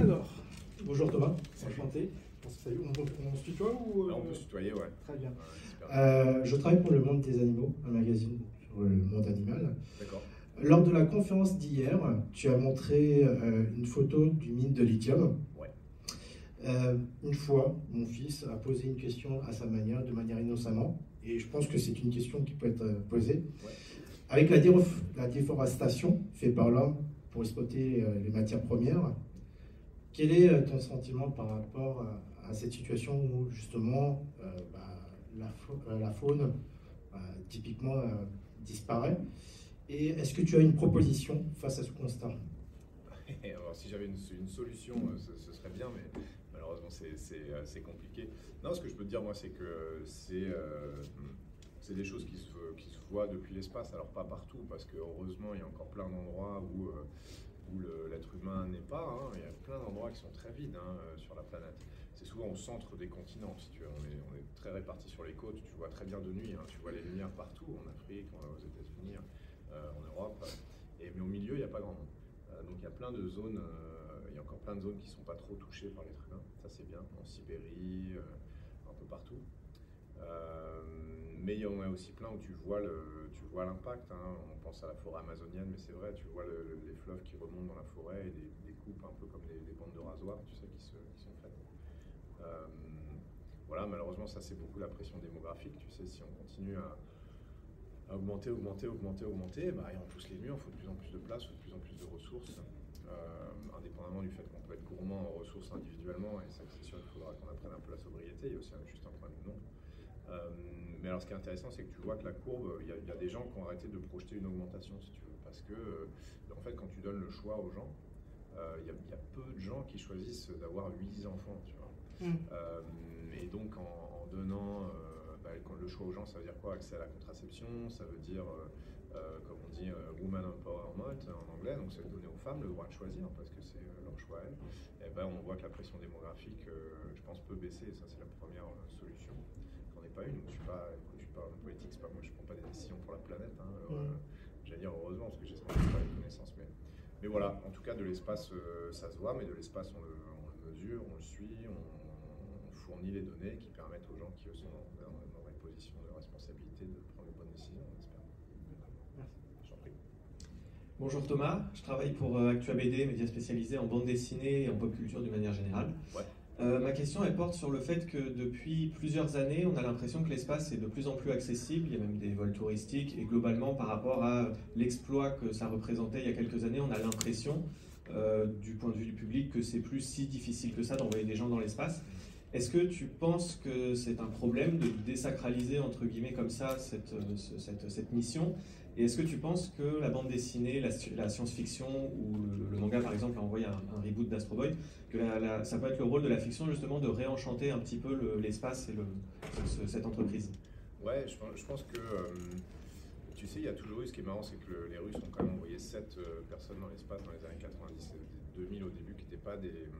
Alors, bonjour Thomas, enchanté. On se, on, on se tutoie ou on peut se tutoyer, ouais. Très bien. Euh, je travaille pour Le Monde des Animaux, un magazine sur le monde animal. D'accord. Lors de la conférence d'hier, tu as montré euh, une photo du mine de lithium. Ouais. Euh, une fois, mon fils a posé une question à sa manière, de manière innocemment, et je pense que c'est une question qui peut être posée. Ouais. Avec la, la déforestation faite par l'homme pour exploiter les matières premières, quel est ton sentiment par rapport à, cette situation où justement bah, la, faune typiquement disparaît? Et est-ce que tu as une proposition face à ce constat? Alors, si j'avais une, solution, euh, ce, serait bien, mais malheureusement, c'est compliqué. Non, ce que je peux te dire, moi, c'est que c'est euh, des choses qui se, qui se voient depuis l'espace. Alors, pas partout, parce que heureusement, il y a encore plein d'endroits où, euh, où l'être humain n'est pas. Hein. Il y a plein d'endroits qui sont très vides hein, sur la planète. C'est souvent au centre des continents. On est, très répartis sur les côtes. Tu vois très bien de nuit. Hein. Tu vois les lumières partout, en Afrique, aux États-Unis. Euh, en Europe. Et, mais au milieu, il n'y a pas grand monde. Euh, donc il y a plein de zones, euh, il y a encore plein de zones qui ne sont pas trop touchées par l'être humain. Ça c'est bien, en Sibérie, un peu partout. Mais il y en a aussi plein où tu vois le, tu vois l'impact. Hein. On pense à la forêt amazonienne, mais c'est vrai, tu vois les fleuves qui remontent dans la forêt et des, coupes un peu comme des, bandes de rasoir, tu sais, qui, sont faites. voilà, malheureusement, ça c'est beaucoup la pression démographique. Tu sais, si on continue à, augmenter, augmenter, augmenter, augmenter, bah, on pousse les murs, il faut de plus en plus de place, il faut de plus en plus de ressources, euh, indépendamment du fait qu'on peut être gourmand en ressources individuellement, et c'est sûr qu'il faudra qu'on apprenne un peu la sobriété, il y a aussi juste un problème de nombre. Euh, mais alors ce qui est intéressant, c'est que tu vois que la courbe, il y, a, des gens qui ont arrêté de projeter une augmentation, si tu veux, parce que, euh, en fait, quand tu donnes le choix aux gens, il y, a peu de gens qui choisissent d'avoir 8 enfants, tu vois. Mmh. et donc, en donnant bah, le choix aux gens, ça veut dire quoi? Accès à la contraception, ça veut dire, euh, euh, comme on dit, euh, woman empowerment en anglais, donc c'est donner aux femmes le droit de choisir parce que c'est leur choix à elles. Et ben, on voit que la pression démographique, je pense, peut baisser. Ça, c'est la première solution. J'en ai pas une. Je suis pas, je suis pas en politique, c'est pas moi, je prends pas des décisions pour la planète. Hein. J'allais dire heureusement parce que j'ai pas les connaissances, mais mais voilà, en tout cas, de l'espace, ça se voit, mais de l'espace, on le, mesure, on le suit, on, fournit les données qui permettent aux gens qui sont dans, de responsabilité de prendre les bonnes décisions, Bonjour Thomas, je travaille pour euh, ActuaBD, média spécialisé en bande dessinée et en pop culture d'une manière générale. Euh, ma question elle porte sur le fait que depuis plusieurs années, on a l'impression que l'espace est de plus en plus accessible. Il y a même des vols touristiques et globalement, par rapport à l'exploit que ça représentait il y a quelques années, on a l'impression, euh, du point de vue du public, que c'est plus si difficile que ça d'envoyer des gens dans l'espace. Est-ce que tu penses que c'est un problème de désacraliser, entre guillemets, comme ça, cette, euh, cette, mission? Et est-ce que tu penses que la bande dessinée, la, science-fiction ou le, manga, par exemple, a envoyé un, reboot d'Astro Boy, que ça peut être le rôle de la fiction, justement, de réenchanter un petit peu l'espace et cette entreprise? Ouais, je, je pense que... Euh, tu sais, il y a toujours eu, ce qui est marrant, c'est que les Russes ont quand même envoyé 7 euh, personnes dans l'espace dans les années 90 et 2000 au début, qui n'étaient pas des,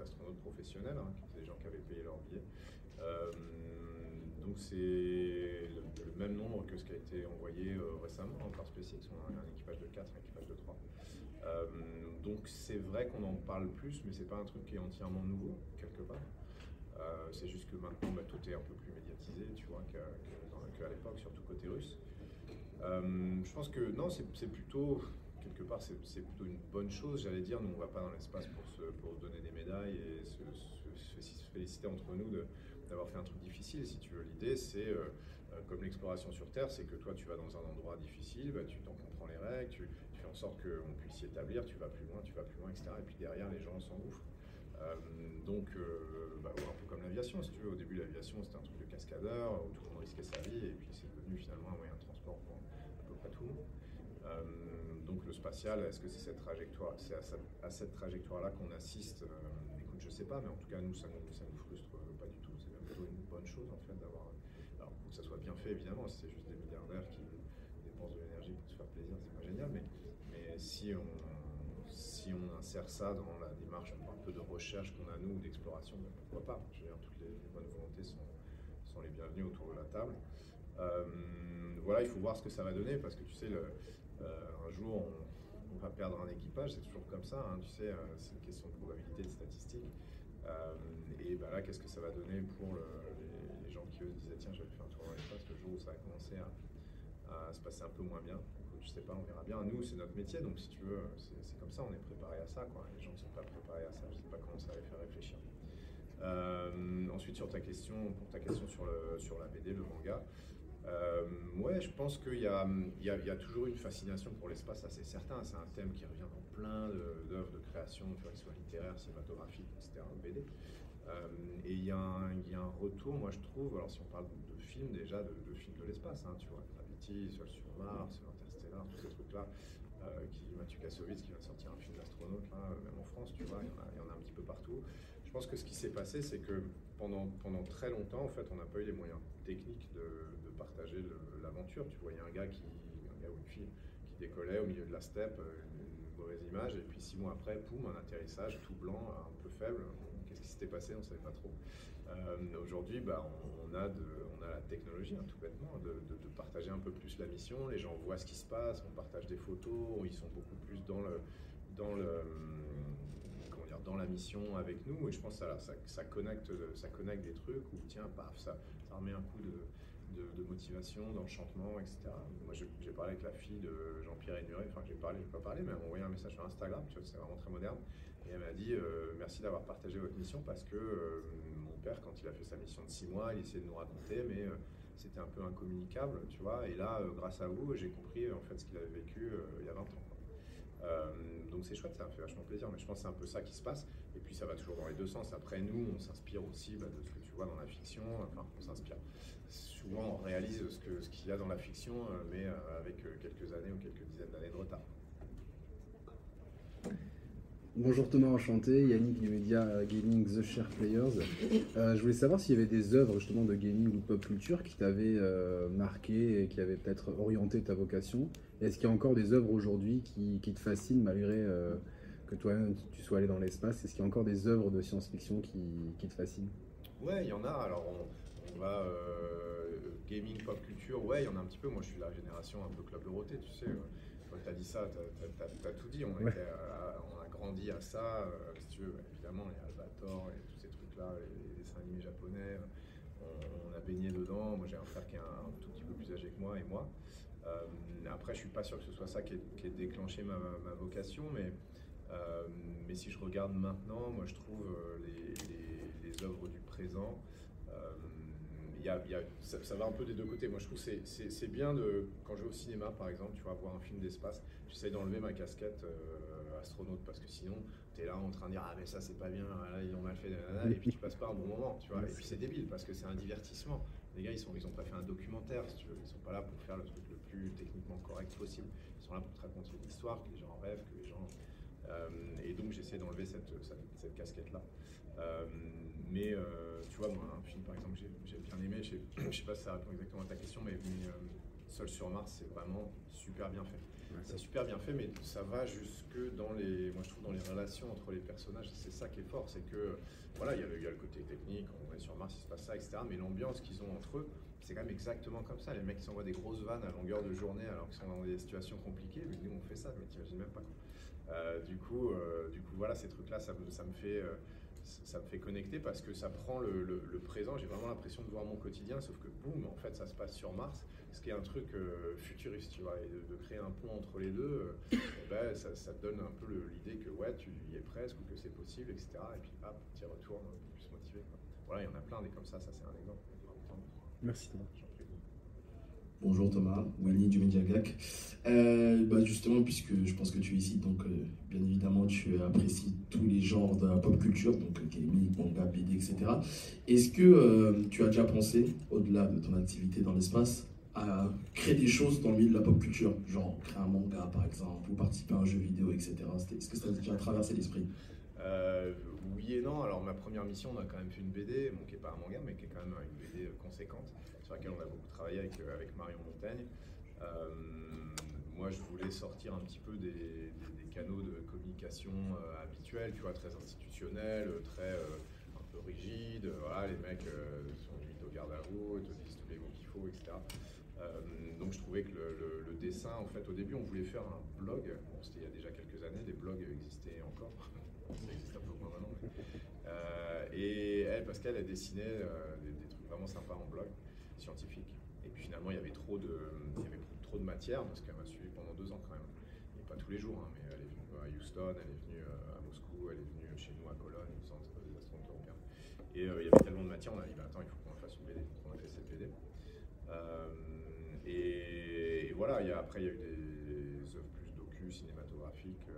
astronautes professionnels, hein, qui étaient des gens qui avaient payé leur billet. Euh, donc c'est le, même nombre que ce qui a été envoyé euh, récemment par SpaceX. On a un équipage de 4, un équipage de 3. Euh, donc c'est vrai qu'on en parle plus, mais c'est pas un truc qui est entièrement nouveau, quelque part. c'est juste que maintenant bah, tout est un peu plus médiatisé, tu vois, qu'à l'époque, surtout côté russe. je pense que non, c'est plutôt quelque part, c'est plutôt une bonne chose, j'allais dire. Nous, on ne va pas dans l'espace pour se, pour donner des médailles et se, féliciter entre nous d'avoir fait un truc difficile. Si tu veux, l'idée, c'est euh, euh, comme l'exploration sur Terre, c'est que toi, tu vas dans un endroit difficile, bah, tu t'en comprends les règles, tu, fais en sorte qu'on puisse s'y établir, tu vas plus loin, tu vas plus loin, etc. Et puis derrière, les gens s'engouffrent. Euh, donc, bah, un peu comme l'aviation, si tu veux. Au début, l'aviation, c'était un truc de cascadeur où tout le monde risquait sa vie, et puis c'est devenu finalement un moyen de transport pour à peu près tout le monde. Euh, spatial, est-ce que c'est cette trajectoire, c'est à, cette trajectoire-là qu'on assiste euh, Écoute, je sais pas, mais en tout cas nous, ça nous, nous frustre pas du tout. C'est même plutôt une bonne chose en fait d'avoir. Alors pour que ça soit bien fait, évidemment, si c'est juste des milliardaires qui dépensent de l'énergie pour se faire plaisir, c'est pas génial. Mais, si on si on insère ça dans la démarche un peu de recherche qu'on a nous, d'exploration, ben, pourquoi pas? Je veux dire, toutes les, bonnes volontés sont, les bienvenues autour de la table. Euh, voilà, il faut voir ce que ça va donner parce que tu sais, le, euh, un jour, on, ne pas perdre un équipage, c'est toujours comme ça, hein, tu sais, c'est une question de probabilité, de statistique. et bah là, qu'est-ce que ça va donner pour les, gens qui eux disaient tiens, je vais faire un tour dans l'espace le jour où ça a commencé à, se passer un peu moins bien je sais pas, on verra bien. Nous, c'est notre métier, donc si tu veux, c'est comme ça, on est préparé à ça. Les gens ne sont pas préparés à ça, je sais pas comment ça va les faire réfléchir. Euh, ensuite, sur ta question, pour ta question sur, le, sur la BD, le manga, euh, ouais, je pense qu'il y a, y, a, y a, toujours une fascination pour l'espace, ça c'est certain. C'est un thème qui revient dans plein d'œuvres de, création, tu vois, qu'ils soient littéraires, cinématographiques, etc., BD. Euh, et il y, y, a un retour, moi je trouve, alors si on parle de, films déjà, de, films de l'espace, hein, tu vois, Gravity, Seul sur Mars, tous ces trucs-là. Euh, Mathieu Kassovitz qui vient de sortir un film d'astronaute, là, même en France, tu vois, a, il y en a un petit peu partout. Pense que ce qui s'est passé, c'est que pendant, pendant très longtemps, en fait, on n'a pas eu les moyens techniques de, de partager l'aventure. Tu voyais un gars, qui, un gars ou une fille qui décollait au milieu de la steppe, euh, une, mauvaise image, et puis six mois après, poum, un atterrissage tout blanc, un peu faible. Qu'est-ce qui s'était passé? On ne savait pas trop. Euh, aujourd'hui, bah, on, a de, on a la technologie, hein, tout bêtement, de, partager un peu plus la mission. Les gens voient ce qui se passe, on partage des photos, ils sont beaucoup plus dans le, dans le, comment dire, dans la mission avec nous. Et je pense que ça, ça, connecte, ça connecte des trucs où tiens, paf, ça, remet un coup de, motivation, d'enchantement, etc. Moi, j'ai parlé avec la fille de Jean-Pierre Hénuré, enfin, j'ai parlé, j'ai pas parlé, mais elle m'a envoyé un message sur Instagram, tu vois, c'est vraiment très moderne. Et elle m'a dit euh, merci d'avoir partagé votre mission parce que euh, mon père, quand il a fait sa mission de six mois, il essayait de nous raconter, mais euh, c'était un peu incommunicable, tu vois. Et là, grâce à vous, j'ai compris en fait ce qu'il avait vécu il y a 20 ans. Donc c'est chouette, ça fait vachement plaisir, mais je pense que c'est un peu ça qui se passe. Et puis ça va toujours dans les deux sens. Après, nous, on s'inspire aussi bah, de ce que tu vois dans la fiction. Enfin, on s'inspire. Souvent, on réalise ce qu'il ce qu'il y a dans la fiction, mais avec quelques années ou quelques dizaines d'années de retard. Bonjour Thomas, enchanté. Yannick du média Gaming The Share Players. Euh, je voulais savoir s'il y avait des œuvres justement de gaming ou pop culture qui t'avaient euh, marqué et qui avaient peut-être orienté ta vocation. Est-ce qu'il y a encore des œuvres aujourd'hui qui, te fascinent malgré euh, que toi-même tu sois allé dans l'espace? Est-ce qu'il y a encore des œuvres de science-fiction qui, te fascinent? Ouais, il y en a. Alors on, va gaming pop culture. Ouais, il y en a un petit peu. Moi, je suis la génération un peu Club Dorothée, tu sais. Quand tu as dit ça, tu as, tout dit. On, était grandi à ça. Euh, si tu veux, évidemment, il y a Albator et tous ces trucs-là, les, dessins animés japonais. On, a baigné dedans. Moi, j'ai un frère qui est un, tout petit peu plus âgé que moi et moi. Euh, après, je suis pas sûr que ce soit ça qui ait, déclenché ma, vocation, mais, euh, mais si je regarde maintenant, moi, je trouve les, les, œuvres du présent. Y a, ça, va un peu des deux côtés. Moi, je trouve que c'est bien de, quand je vais au cinéma, par exemple, tu vas voir un film d'espace, j'essaie d'enlever ma casquette astronaute parce que sinon tu es là en train de dire ah mais ça c'est pas bien ils ont mal fait et puis tu passes pas un bon moment tu vois et puis c'est débile parce que c'est un divertissement les gars ils sont ils ont pas fait un documentaire si tu ils sont pas là pour faire le truc le plus techniquement correct possible ils sont là pour te raconter une histoire que les gens rêvent que les gens euh, et donc j'essaie d'enlever cette, cette, casquette là euh, mais euh, tu vois moi un film par exemple j'ai bien aimé je sais, sais pas si ça répond exactement à ta question mais, mais Seul sur Mars c'est vraiment super bien fait c'est super bien fait, mais ça va jusque dans les, moi je trouve dans les relations entre les personnages. C'est ça qui est fort, c'est que voilà, il y, a le, le côté technique, on est sur Mars, il se passe ça, etc. Mais l'ambiance qu'ils ont entre eux, c'est quand même exactement comme ça. Les mecs s'envoient des grosses vannes à longueur de journée alors qu'ils sont dans des situations compliquées. Mais nous on fait ça, mais t'imagines même pas. Euh, du coup, euh, du coup voilà, ces trucs-là, ça, me fait. Euh, ça me fait connecter parce que ça prend le, présent. J'ai vraiment l'impression de voir mon quotidien, sauf que boum, en fait, ça se passe sur Mars ce qui est un truc futuriste, tu vois, et de, créer un pont entre les deux, eh ben, ça, ça, donne un peu l'idée que ouais, tu y es presque ou que c'est possible, etc. Et puis hop, tu y retournes plus motivé. Voilà, il y en a plein des comme ça, ça c'est un exemple. Merci Thomas. Bonjour Thomas, Wally du Mediagac. Euh, bah justement, puisque je pense que tu es ici, donc bien évidemment tu apprécies tous les genres de la pop culture, donc gaming, manga, BD, etc. Est-ce que tu as déjà pensé, au-delà de ton activité dans l'espace, à créer des choses dans le milieu de la pop culture, genre créer un manga par exemple, ou participer à un jeu vidéo, etc. Est-ce que ça a déjà traversé l'esprit? Euh, Oui et non. Alors ma première mission, on a quand même fait une BD, qui n'est pas un manga, mais qui est quand même une BD conséquente, sur laquelle on a beaucoup travaillé avec, euh, avec Marion Montaigne. Euh, moi, je voulais sortir un petit peu des, canaux de communication habituels, tu vois, très institutionnels, très un peu rigides. Voilà, les mecs sont limite au garde à vous, te disent tous les mots qu'il faut, etc. donc je trouvais que le, dessin, en fait, au début, on voulait faire un blog. Bon, c'était il y a déjà quelques années, des blogs existaient encore. Ça existe un peu moins maintenant. et elle, parce qu'elle, a dessiné des, des, trucs vraiment sympas en blog scientifique. Et puis finalement, il y avait trop de, il y avait trop de matière, parce qu'elle m'a suivi pendant deux ans quand même. Et pas tous les jours, hein, mais elle est venue à Houston, elle est venue euh, à Moscou, elle est venue chez nous à Cologne, au centre des astronautes européens. Et euh, il y avait tellement de matière, on a dit, bah, attends, il faut qu'on fasse une BD. Donc on a fait cette BD. Euh, et, voilà, y a, après, il y a eu des œuvres plus docu, cinématographiques,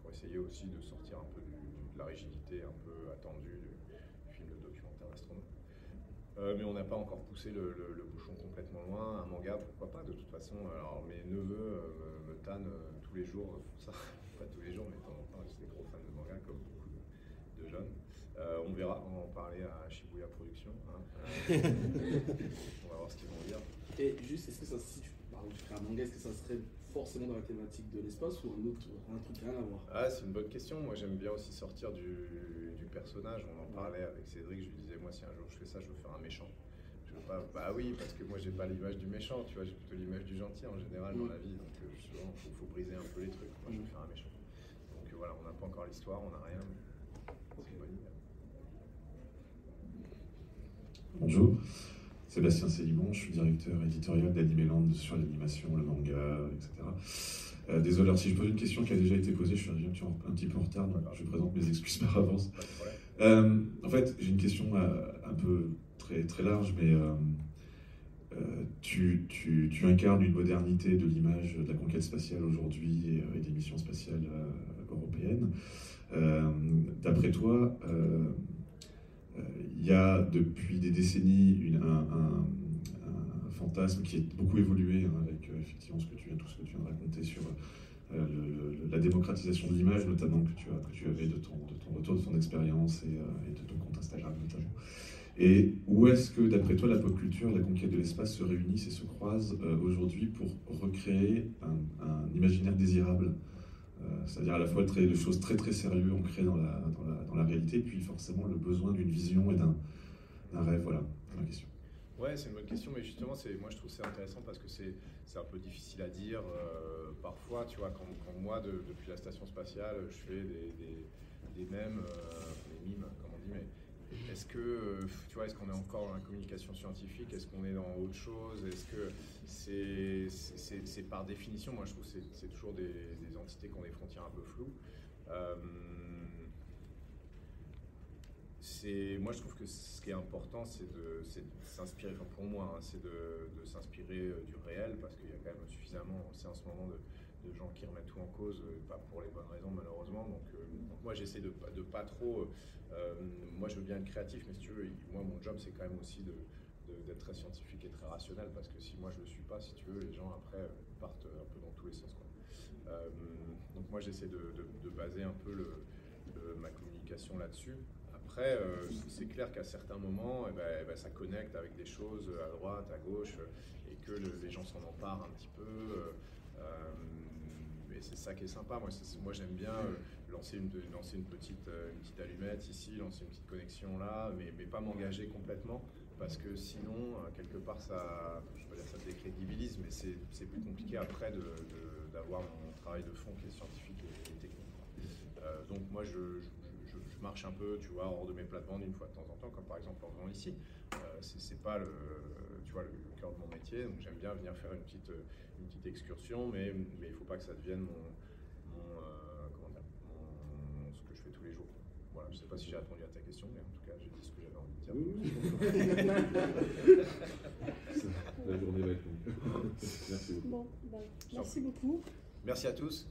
pour essayer aussi de sortir un peu de la rigidité un peu attendue du, film de documentaire astronaute. Euh, mais on n'a pas encore poussé le, bouchon complètement loin. Un manga, pourquoi pas, de toute façon. Alors, mes neveux euh, me tannent euh, tous les jours, ça, pas tous les jours, mais de temps en temps, je suis des gros fans de manga, comme beaucoup de, jeunes. on verra, on va en parler à Shibuya Productions. Hein. on va voir ce qu'ils vont dire. Et juste, est-ce que ça, si tu, bah, tu fais un manga, est-ce que ça serait forcément dans la thématique de l'espace ou un autre un truc rien à voir Ah, c'est une bonne question. Moi, j'aime bien aussi sortir du, du, personnage. On en parlait avec Cédric. Je lui disais, moi, si un jour je fais ça, je veux faire un méchant. Je veux pas. Bah oui, parce que moi, j'ai pas l'image du méchant. Tu vois, j'ai plutôt l'image du gentil en général dans mm. la vie. Donc, euh, il faut, briser un peu les trucs. Moi, je veux mm. faire un méchant. Donc voilà, on n'a pas encore l'histoire, on n'a rien. C'est une bonne idée. Bonjour. Sébastien Célimon, je suis directeur éditorial d'Animeland sur l'animation, le manga, etc. Euh, désolé, si je pose une question qui a déjà été posée, je suis un petit peu en retard, donc je présente mes excuses par avance. Euh, en fait, j'ai une question euh, un peu très, très large, mais tu, tu, tu, incarnes une modernité de l'image de la conquête spatiale aujourd'hui et, des missions spatiales européennes. D'après toi, il y a depuis des décennies un, fantasme qui a beaucoup évolué hein, avec euh, effectivement ce que tu, tout ce que tu viens de raconter sur euh, la démocratisation de l'image, notamment que tu, as, que tu avais de ton, de ton retour, de ton expérience et, euh, de ton compte Instagram notamment. Et où est-ce que, d'après toi, la pop culture, la conquête de l'espace se réunissent et se croisent aujourd'hui pour recréer un imaginaire désirable? euh, c'est-à-dire à la fois des choses très très sérieuses ancrées dans la, dans la, dans la réalité, puis forcément le besoin d'une vision et d'un rêve. Voilà, ma question. Ouais, c'est une bonne question, mais justement, moi je trouve c'est intéressant parce que c'est un peu difficile à dire. Euh, parfois, tu vois, quand, moi, depuis la station spatiale, je fais des, des, des mèmes, euh, des mimes, comme on dit, mais est-ce que, euh, tu vois, est-ce qu'on est encore dans la communication scientifique? Est-ce qu'on est dans autre chose? Est-ce que c'est par définition, moi je trouve que c'est toujours des, entités qui ont des frontières un peu floues. Euh, moi je trouve que ce qui est important, c'est de, s'inspirer, pour moi, hein, c'est de, s'inspirer euh, du réel, parce qu'il y a quand même suffisamment aussi en ce moment de, gens qui remettent tout en cause, pas pour les bonnes raisons malheureusement. Donc, moi j'essaie de, de pas trop euh, moi, je veux bien être créatif, mais si tu veux, moi, mon job, c'est quand même aussi de, d'être très scientifique et très rationnel, parce que si moi je le suis pas, si tu veux, les gens après partent un peu dans tous les sens. Quoi. Euh, donc moi j'essaie de, baser un peu ma communication là-dessus. Après, euh, c'est clair qu'à certains moments, eh ben, eh ben, ça connecte avec des choses à droite, à gauche, et que les gens s'en emparent un petit peu. Et c'est ça qui est sympa. Moi, moi j'aime bien lancer une, lancer une, petite, euh, petite allumette ici, lancer une petite connexion là, mais, mais pas m'engager complètement, parce que sinon, euh, quelque part, ça, ça décrédibilise, mais c'est plus compliqué après d'avoir de, mon travail de fond qui est scientifique et, technique. Euh, donc moi, je, marche un peu, tu vois, hors de mes plates-bandes une fois de temps en temps, comme par exemple en venant ici. Euh, c'est pas le, tu vois, le, cœur de mon métier, donc j'aime bien venir faire une petite, une petite excursion, mais il ne faut pas que ça devienne mon, je ne sais pas si j'ai répondu à ta question, mais en tout cas, j'ai dit ce que j'avais envie de dire. La journée va être longue. Merci beaucoup. Bon, bah, merci beaucoup. Merci à tous.